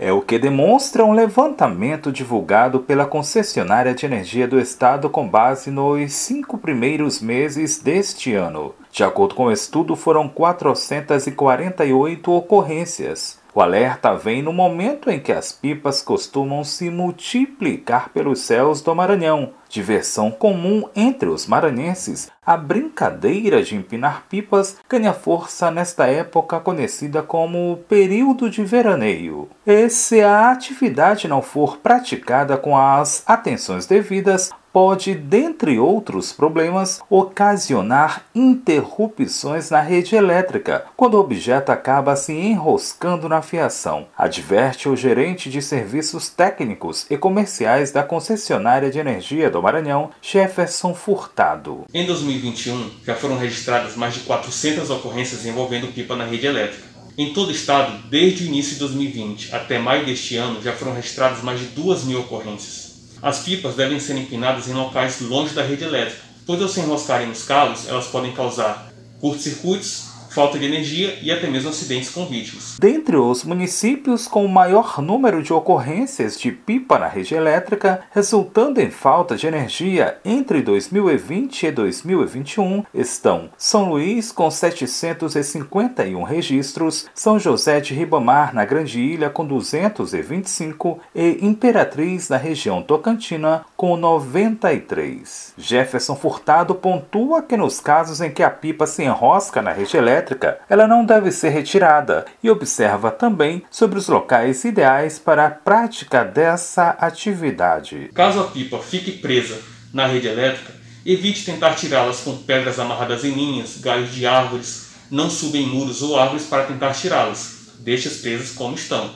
É o que demonstra um levantamento divulgado pela concessionária de energia do estado com base nos cinco primeiros meses deste ano. De acordo com o estudo, foram 448 ocorrências. O alerta vem no momento em que as pipas costumam se multiplicar pelos céus do Maranhão. Diversão comum entre os maranhenses, a brincadeira de empinar pipas ganha força nesta época conhecida como período de veraneio. E se a atividade não for praticada com as atenções devidas, pode, dentre outros problemas, ocasionar interrupções na rede elétrica, quando o objeto acaba se enroscando na fiação. Adverte o gerente de serviços técnicos e comerciais da concessionária de energia do Maranhão, Jefferson Furtado. Em 2021, já foram registradas mais de 400 ocorrências envolvendo pipa na rede elétrica. Em todo o estado, desde o início de 2020 até maio deste ano, já foram registradas mais de 2 mil ocorrências. As pipas devem ser empinadas em locais longe da rede elétrica, pois ao se enroscarem nos cabos, elas podem causar curtos-circuitos, falta de energia e até mesmo acidentes com vítimas. Dentre os municípios com o maior número de ocorrências de pipa na rede elétrica, resultando em falta de energia entre 2020 e 2021, estão São Luís com 751 registros, São José de Ribamar na Grande Ilha com 225 e Imperatriz na região Tocantina com 93. Jefferson Furtado pontua que nos casos em que a pipa se enrosca na rede elétrica, elétrica, ela não deve ser retirada e observa também sobre os locais ideais para a prática dessa atividade. Caso a pipa fique presa na rede elétrica, evite tentar tirá-las com pedras amarradas em linhas, galhos de árvores, não suba em muros ou árvores para tentar tirá-las. Deixe-as presas como estão.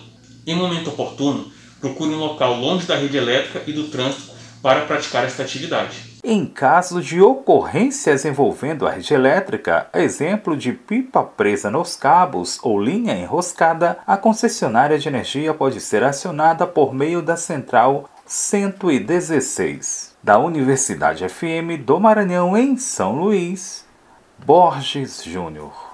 Em momento oportuno, procure um local longe da rede elétrica e do trânsito para praticar esta atividade. Em caso de ocorrências envolvendo a rede elétrica, exemplo de pipa presa nos cabos ou linha enroscada, a concessionária de energia pode ser acionada por meio da central 116 da Universidade FM do Maranhão em São Luís, Borges Júnior.